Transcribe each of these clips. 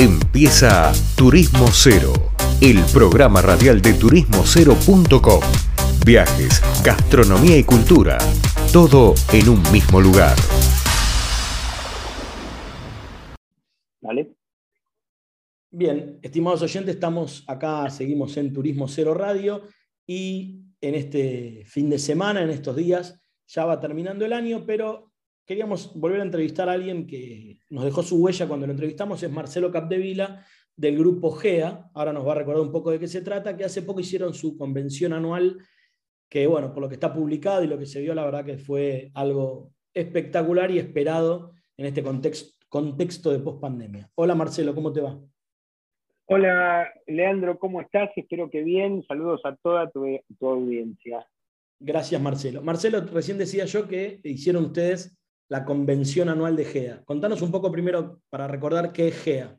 Empieza Turismo Cero, el programa radial de turismocero.com. Viajes, gastronomía y cultura, todo en un mismo lugar. ¿Vale? Bien, estimados oyentes, estamos acá, seguimos en Turismo Cero Radio y en este fin de semana, en estos días, ya va terminando el año, pero queríamos volver a entrevistar a alguien que nos dejó su huella cuando lo entrevistamos, es Marcelo Capdevila, del grupo GEA. Ahora nos va a recordar un poco de qué se trata, que hace poco hicieron su convención anual, que bueno, por lo que está publicado y lo que se vio, la verdad que fue algo espectacular y esperado en este contexto, contexto de pospandemia. Hola Marcelo, ¿cómo te va? Hola Leandro, ¿cómo estás? Espero que bien. Saludos a toda tu, tu audiencia. Gracias Marcelo. Marcelo, recién decía yo que hicieron ustedes la convención anual de GEA. Contanos un poco primero para recordar qué es GEA.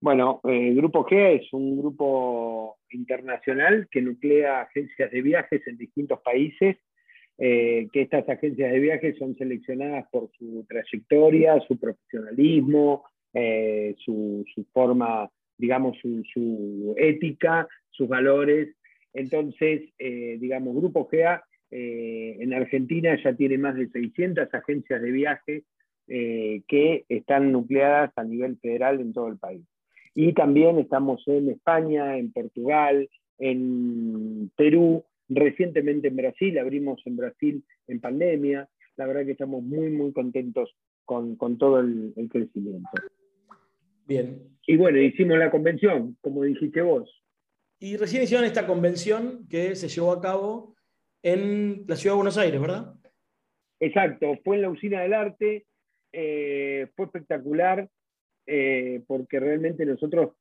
Bueno, el eh, Grupo GEA es un grupo internacional que nuclea agencias de viajes en distintos países, eh, que estas agencias de viajes son seleccionadas por su trayectoria, su profesionalismo, eh, su, forma, digamos, su, ética, sus valores. Entonces, digamos, Grupo GEA eh, en Argentina ya tiene más de 600 agencias de viaje eh, que están nucleadas a nivel federal en todo el país. Y también estamos en España, en Portugal, en Perú, recientemente en Brasil, abrimos en Brasil en pandemia. La verdad que estamos muy, muy contentos con, todo el, el crecimiento. Bien. Y bueno, hicimos la convención, como dijiste vos. Y recién hicieron esta convención que se llevó a cabo en la ciudad de Buenos Aires, ¿verdad? Exacto, fue en la usina del arte, eh, fue espectacular, eh, porque realmente nosotros,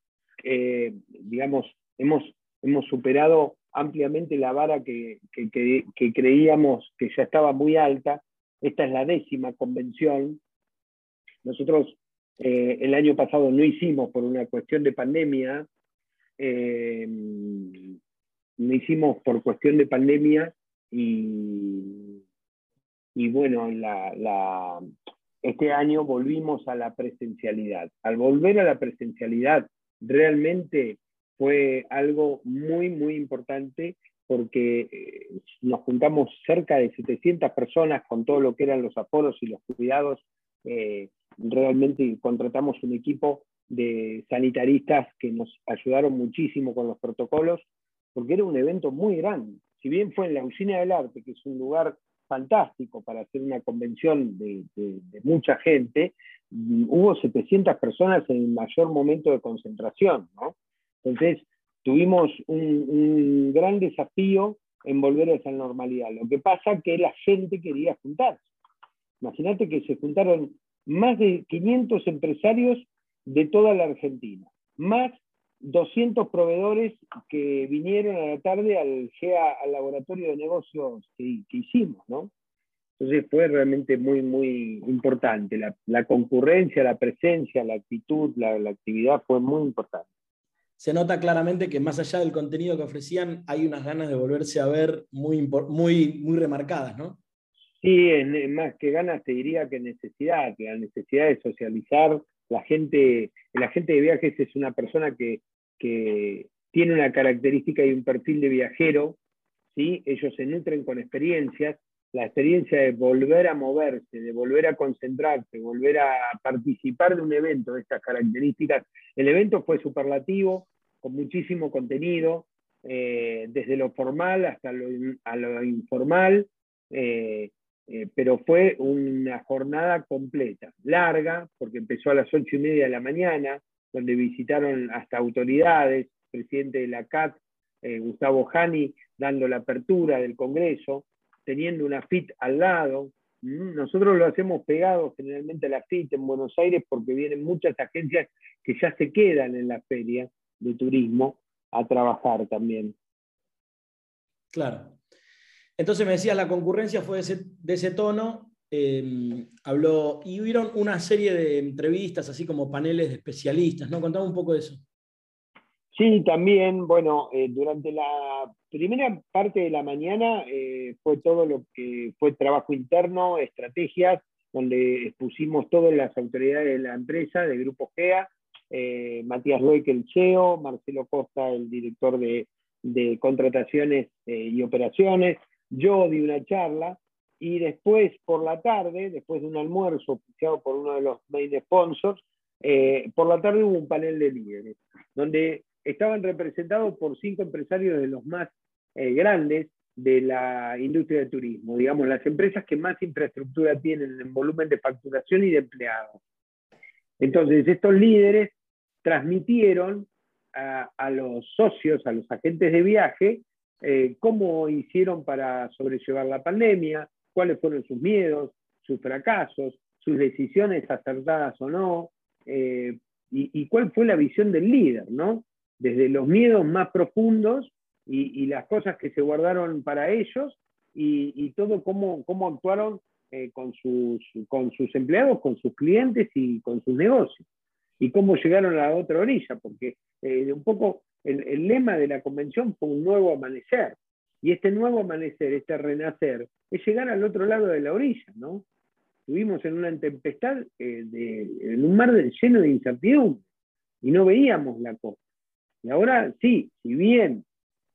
eh, digamos, hemos, hemos superado ampliamente la vara que, creíamos que ya estaba muy alta. Esta es la décima convención. Nosotros el año pasado no hicimos por una cuestión de pandemia, no hicimos por cuestión de pandemia y, bueno, este año volvimos a la presencialidad. Al volver a la presencialidad, realmente fue algo muy, muy importante porque eh, nos juntamos cerca de 700 personas con todo lo que eran los aforos y los cuidados. Eh, realmente contratamos un equipo de sanitaristas que nos ayudaron muchísimo con los protocolos, porque era un evento muy grande si bien fue en la Usina del Arte, que es un lugar fantástico para hacer una convención de, mucha gente, mm, hubo 700 personas en el mayor momento de concentración. Entonces, tuvimos un, gran desafío en volver a esa normalidad. Lo que pasa es que la gente quería juntarse. Imagínate que se juntaron más de 500 empresarios de toda la Argentina, más 200 proveedores que vinieron a la tarde al al laboratorio de negocios que, hicimos, ¿no? Entonces fue realmente muy, muy importante. La, concurrencia, la presencia, la actitud, la, actividad fue muy importante. Se nota claramente que más allá del contenido que ofrecían, hay unas ganas de volverse a ver muy, muy, muy remarcadas, ¿no? Sí, más que ganas te diría que necesidad, que la necesidad de socializar. La gente, el agente de viajes es una persona que que tiene una característica y un perfil de viajero, ¿sí? ellos se nutren con experiencias, la experiencia de volver a moverse, de volver a concentrarse, volver a participar de un evento de estas características. El evento fue superlativo, con muchísimo contenido, eh, desde lo formal hasta lo, informal, eh, eh, pero fue una jornada completa, larga, porque empezó a las ocho y media de la mañana, donde visitaron hasta autoridades, presidente de la CAT, eh, Gustavo Jani, dando la apertura del Congreso, teniendo una FIT al lado. Mm, nosotros lo hacemos pegado generalmente a la FIT en Buenos Aires porque vienen muchas agencias que ya se quedan en la feria de turismo a trabajar también. Claro. Entonces me decías, la concurrencia fue de ese tono Em, habló y hubieron una serie de entrevistas, así como paneles de especialistas, ¿no? Contame un poco de eso. Sí, también, bueno, eh, durante la primera parte de la mañana eh, fue todo lo que fue trabajo interno, estrategias, donde expusimos todas las autoridades de la empresa, del Grupo GEA, eh, Matías Loic, el CEO, Marcelo Costa, el director de, contrataciones eh, y operaciones, yo di una charla y después por la tarde, después de un almuerzo oficiado por uno de los main sponsors, eh, por la tarde hubo un panel de líderes, donde estaban representados por cinco empresarios de los más grandes de la industria del turismo, digamos, las empresas que más infraestructura tienen en volumen de facturación y de empleados. Entonces, estos líderes transmitieron a, los socios, a los agentes de viaje, eh, cómo hicieron para sobrellevar la pandemia, cuáles fueron sus miedos, sus fracasos, sus decisiones acertadas o no, eh, y, cuál fue la visión del líder, ¿no? Desde los miedos más profundos y, las cosas que se guardaron para ellos y, todo cómo, cómo actuaron eh, con, sus, con sus empleados, con sus clientes y con sus negocios. Y cómo llegaron a la otra orilla, porque eh, un poco el, lema de la convención fue un nuevo amanecer. Y este nuevo amanecer, este renacer, es llegar al otro lado de la orilla, ¿no? Estuvimos en una tempestad, eh, de, en un mar lleno de incertidumbre, y no veíamos la costa. Y ahora sí, si bien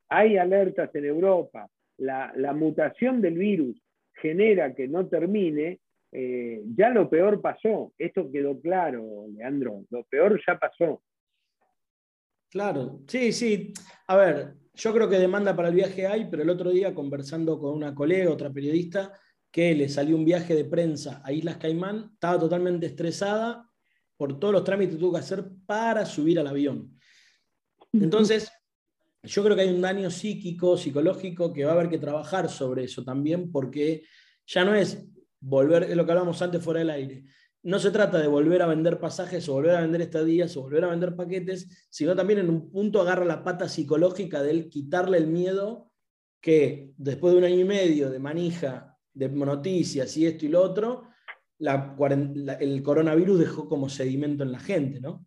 hay alertas en Europa, la, mutación del virus genera que no termine, eh, ya lo peor pasó. Esto quedó claro, Leandro, lo peor ya pasó. Claro, sí, sí. A ver, yo creo que demanda para el viaje hay, pero el otro día conversando con una colega, otra periodista, que le salió un viaje de prensa a Islas Caimán, estaba totalmente estresada por todos los trámites que tuvo que hacer para subir al avión. Entonces, yo creo que hay un daño psíquico, psicológico, que va a haber que trabajar sobre eso también, porque ya no es volver, es lo que hablábamos antes fuera del aire. No se trata de volver a vender pasajes o volver a vender estadías o volver a vender paquetes, sino también en un punto agarra la pata psicológica del quitarle el miedo que después de un año y medio de manija, de noticias y esto y lo otro, el coronavirus dejó como sedimento en la gente, ¿no?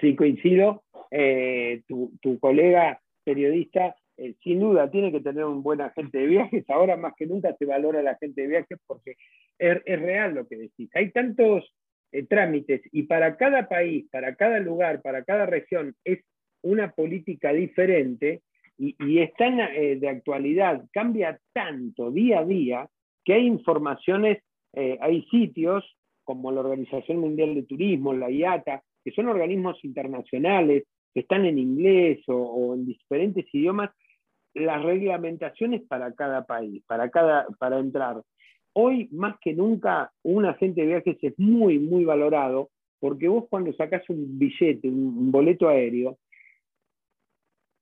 Sí, coincido. Eh, tu, colega periodista, eh, sin duda, tiene que tener un buen agente de viajes. Ahora más que nunca se valora el agente de viajes porque es, real lo que decís. Hay tantos eh, trámites y para cada país, para cada lugar, para cada región es una política diferente y, y es tan de actualidad, cambia tanto día a día que hay informaciones, hay sitios como la Organización Mundial de Turismo, la IATA, que son organismos internacionales que están en inglés o, en diferentes idiomas, las reglamentaciones para cada país, para, cada, para entrar. Hoy, más que nunca, un agente de viajes es muy, muy valorado, porque vos cuando sacás un billete, un boleto aéreo,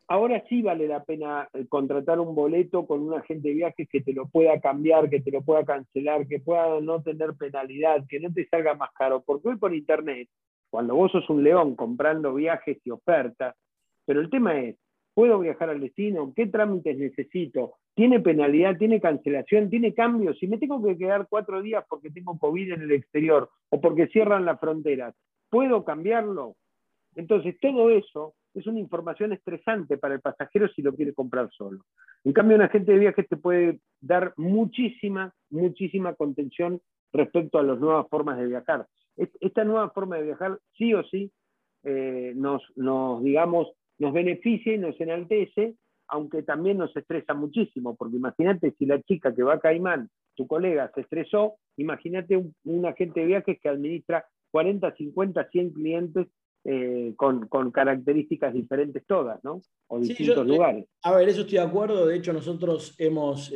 ahora sí vale la pena eh, contratar un boleto con un agente de viajes que te lo pueda cambiar, que te lo pueda cancelar, que pueda no tener penalidad, que no te salga más caro, porque hoy por internet cuando vos sos un león comprando viajes y ofertas, pero el tema es, ¿puedo viajar al destino? ¿Qué trámites necesito? ¿Tiene penalidad? ¿Tiene cancelación? ¿Tiene cambios? Si me tengo que quedar cuatro días porque tengo COVID en el exterior o porque cierran las fronteras, ¿puedo cambiarlo? Entonces, todo eso es una información estresante para el pasajero si lo quiere comprar solo. En cambio, un agente de viajes te puede dar muchísima, muchísima contención respecto a las nuevas formas de viajar esta nueva forma de viajar sí o sí eh, nos, digamos, nos beneficia y nos enaltece, aunque también nos estresa muchísimo, porque imagínate si la chica que va a Caimán, tu colega, se estresó, imagínate un, agente de viajes que administra 40, 50, 100 clientes eh, con, características diferentes todas, ¿no? O distintos eh, lugares. A ver, eso estoy de acuerdo. De hecho, nosotros hemos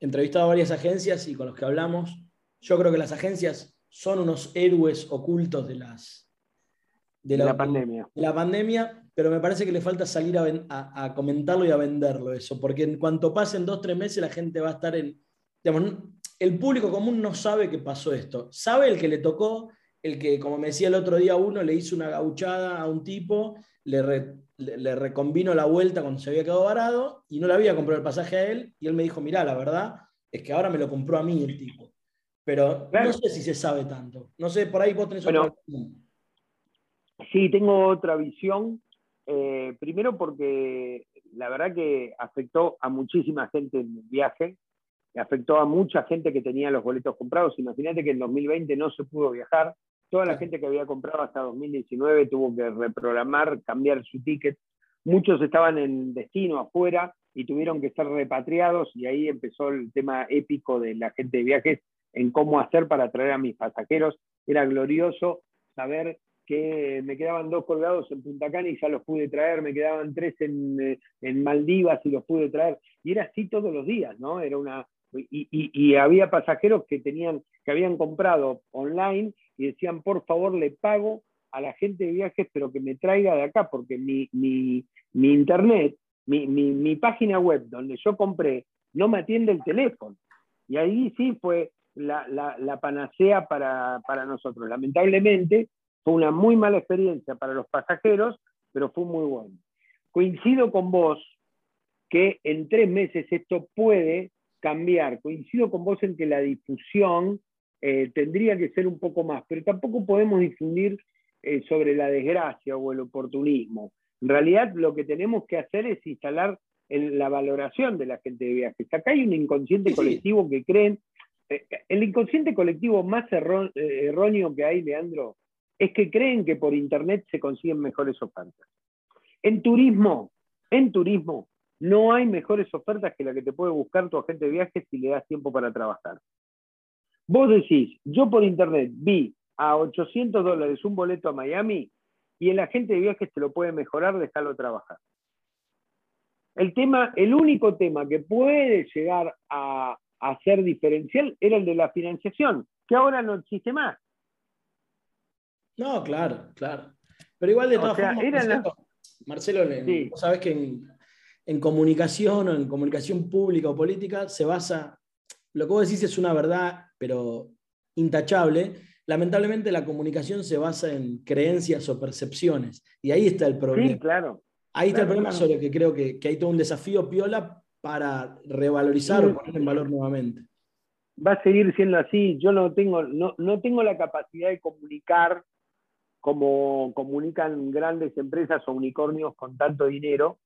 entrevistado a varias agencias y con los que hablamos, yo creo que las agencias son unos héroes ocultos de, las, de, la, pandemia. la pandemia, pero me parece que le falta salir a, comentarlo y a venderlo eso, porque en cuanto pasen dos, tres meses la gente va a estar en... el público común no sabe que pasó esto. Sabe el que le tocó, el que, como me decía el otro día uno, le hizo una gauchada a un tipo, le, le, recombino la vuelta cuando se había quedado varado y no le había comprado el pasaje a él, y él me dijo, mirá, la verdad es que ahora me lo compró a mí el tipo. Pero no sé si se sabe tanto. No sé, por ahí vos tenés otra visión. Sí, tengo otra visión. Eh, primero porque la verdad que afectó a muchísima gente en el viaje, afectó a mucha gente que tenía los boletos comprados. Imagínate que en 2020 no se pudo viajar, Toda la gente que había comprado hasta 2019 tuvo que reprogramar, cambiar su ticket. Muchos estaban en destino afuera y tuvieron que ser repatriados y ahí empezó el tema épico de la gente de viajes en cómo hacer para traer a mis pasajeros. Era glorioso saber que me quedaban dos colgados en Punta Cana y ya los pude traer, me quedaban tres en, eh, Maldivas y los pude traer. Y era así todos los días, ¿no? Era una, y, había pasajeros que, tenían, que habían comprado online y decían, por favor, le pago a la gente de viajes, pero que me traiga de acá, porque mi, mi, mi internet, mi, mi, página web donde yo compré, no me atiende el teléfono. Y ahí sí fue la, la, la panacea para, para nosotros. Lamentablemente, fue una muy mala experiencia para los pasajeros, pero fue muy bueno. Coincido con vos que en tres meses esto puede cambiar. Coincido con vos en que la difusión eh, tendría que ser un poco más, pero tampoco podemos difundir eh, sobre la desgracia o el oportunismo. En realidad lo que tenemos que hacer es instalar la valoración de la gente de viajes. Acá hay un inconsciente colectivo que creen, eh, el inconsciente colectivo más erróneo que hay, Leandro, es que creen que por internet se consiguen mejores ofertas. En turismo, en turismo, no hay mejores ofertas que la que te puede buscar tu agente de viajes si le das tiempo para trabajar. Vos decís, yo por internet vi a 800 dólares un boleto a Miami y el agente de viajes te lo puede mejorar, déjalo trabajar. El tema, el único tema que puede llegar a, a ser diferencial era el de la financiación, que ahora no existe más. No, claro, claro. Pero igual de todas formas, Marcelo, vos sabés que en, comunicación o en comunicación pública o política se basa, lo que vos decís es una verdad, pero intachable. Lamentablemente la comunicación se basa en creencias o percepciones. Y ahí está el problema. Sí, claro. Ahí está el problema sobre que creo que, hay todo un desafío piola para revalorizar o poner en valor nuevamente. Va a seguir siendo así. Yo no tengo, no, no tengo la capacidad de comunicar como comunican grandes empresas o unicornios con tanto dinero.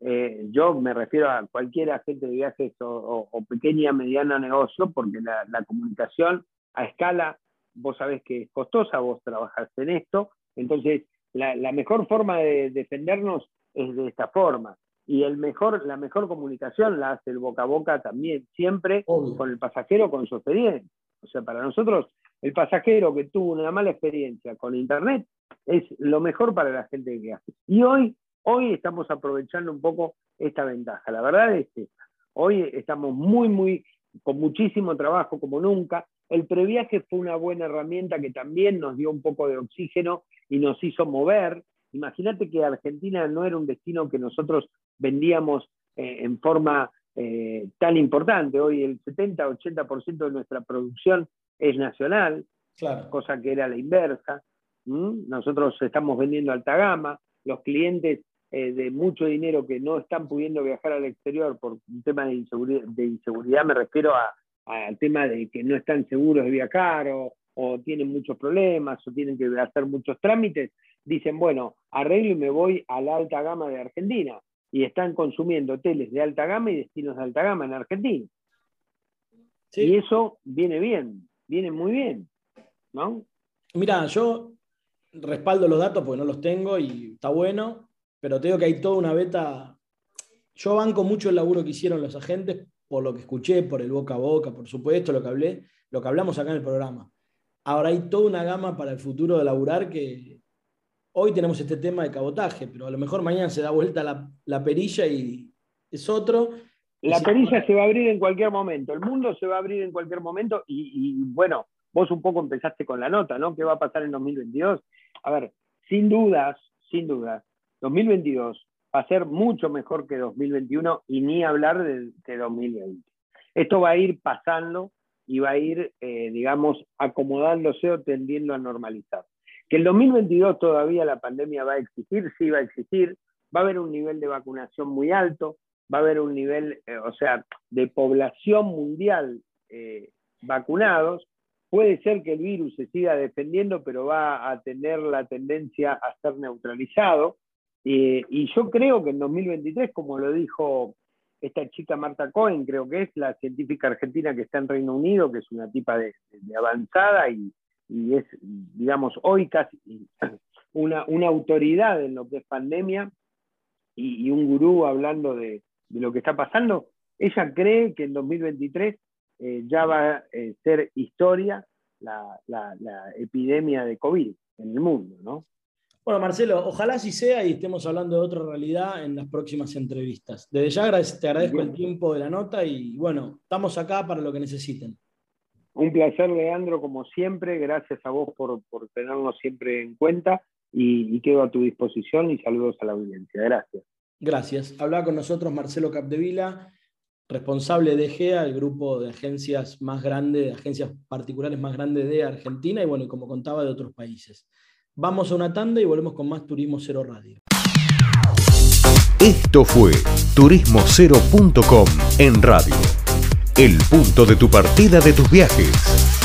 Eh, yo me refiero a cualquier agente de viajes o, pequeña, mediana negocio, porque la, comunicación a escala, vos sabés que es costosa, vos trabajás en esto, entonces la, mejor forma de defendernos es de esta forma. Y el mejor, la mejor comunicación la hace el boca a boca también, siempre con el pasajero, con su experiencia. O sea, para nosotros el pasajero que tuvo una mala experiencia con Internet es lo mejor para la gente que hace. Y hoy, hoy estamos aprovechando un poco esta ventaja. La verdad es que hoy estamos muy, muy, con muchísimo trabajo como nunca. El previaje fue una buena herramienta que también nos dio un poco de oxígeno y nos hizo mover. Imagínate que Argentina no era un destino que nosotros vendíamos eh, en forma eh, tan importante. Hoy el 70-80% de nuestra producción es nacional, cosa que era la inversa. Nosotros estamos vendiendo alta gama, los clientes eh, de mucho dinero que no están pudiendo viajar al exterior por un tema de inseguridad, me refiero al tema de que no están seguros de viajar o, o tienen muchos problemas o tienen que hacer muchos trámites, dicen, bueno, arreglo y me voy a la alta gama de Argentina. Y están consumiendo hoteles de alta gama y destinos de alta gama en Argentina. Y eso viene bien viene muy bien, ¿no? Mira, yo respaldo los datos porque no los tengo y está bueno, pero te digo que hay toda una beta. Yo banco mucho el laburo que hicieron los agentes por lo que escuché, por el boca a boca, por supuesto, lo que hablé, lo que hablamos acá en el programa. Ahora hay toda una gama para el futuro de laburar que hoy tenemos este tema de cabotaje, pero a lo mejor mañana se da vuelta la, la perilla y es otro la perilla se va a abrir en cualquier momento, el mundo se va a abrir en cualquier momento y, bueno, vos un poco empezaste con la nota, ¿no? ¿Qué va a pasar en 2022? A ver, sin dudas, sin dudas, 2022 va a ser mucho mejor que 2021 y ni hablar de, 2020. Esto va a ir pasando y va a ir, eh, digamos, acomodándose o tendiendo a normalizar. Que el 2022 todavía la pandemia va a existir, sí va a existir, va a haber un nivel de vacunación muy alto, va a haber un nivel, eh, o sea, de población mundial eh, vacunados, puede ser que el virus se siga defendiendo, pero va a tener la tendencia a ser neutralizado. y yo creo que en 2023, como lo dijo esta chica Marta Cohen, creo que es la científica argentina que está en Reino Unido, que es una tipa de, avanzada y, es, digamos, hoy casi una autoridad en lo que es pandemia y, un gurú hablando de, lo que está pasando, ella cree que en 2023 eh, ya va a eh, ser historia la, epidemia de COVID en el mundo, ¿no? Bueno, Marcelo, ojalá así sea y estemos hablando de otra realidad en las próximas entrevistas. Desde ya te agradezco el tiempo de la nota y bueno, estamos acá para lo que necesiten. Un placer, Leandro, como siempre. Gracias a vos por, tenernos siempre en cuenta y, quedo a tu disposición y saludos a la audiencia. Gracias. Gracias. Habla con nosotros Marcelo Capdevila, responsable de GEA, el grupo de agencias más grande, de agencias particulares más grandes de Argentina y bueno, como contaba, de otros países. Vamos a una tanda y volvemos con más Turismo Cero Radio. Esto fue turismocero.com en radio. El punto de tu partida de tus viajes.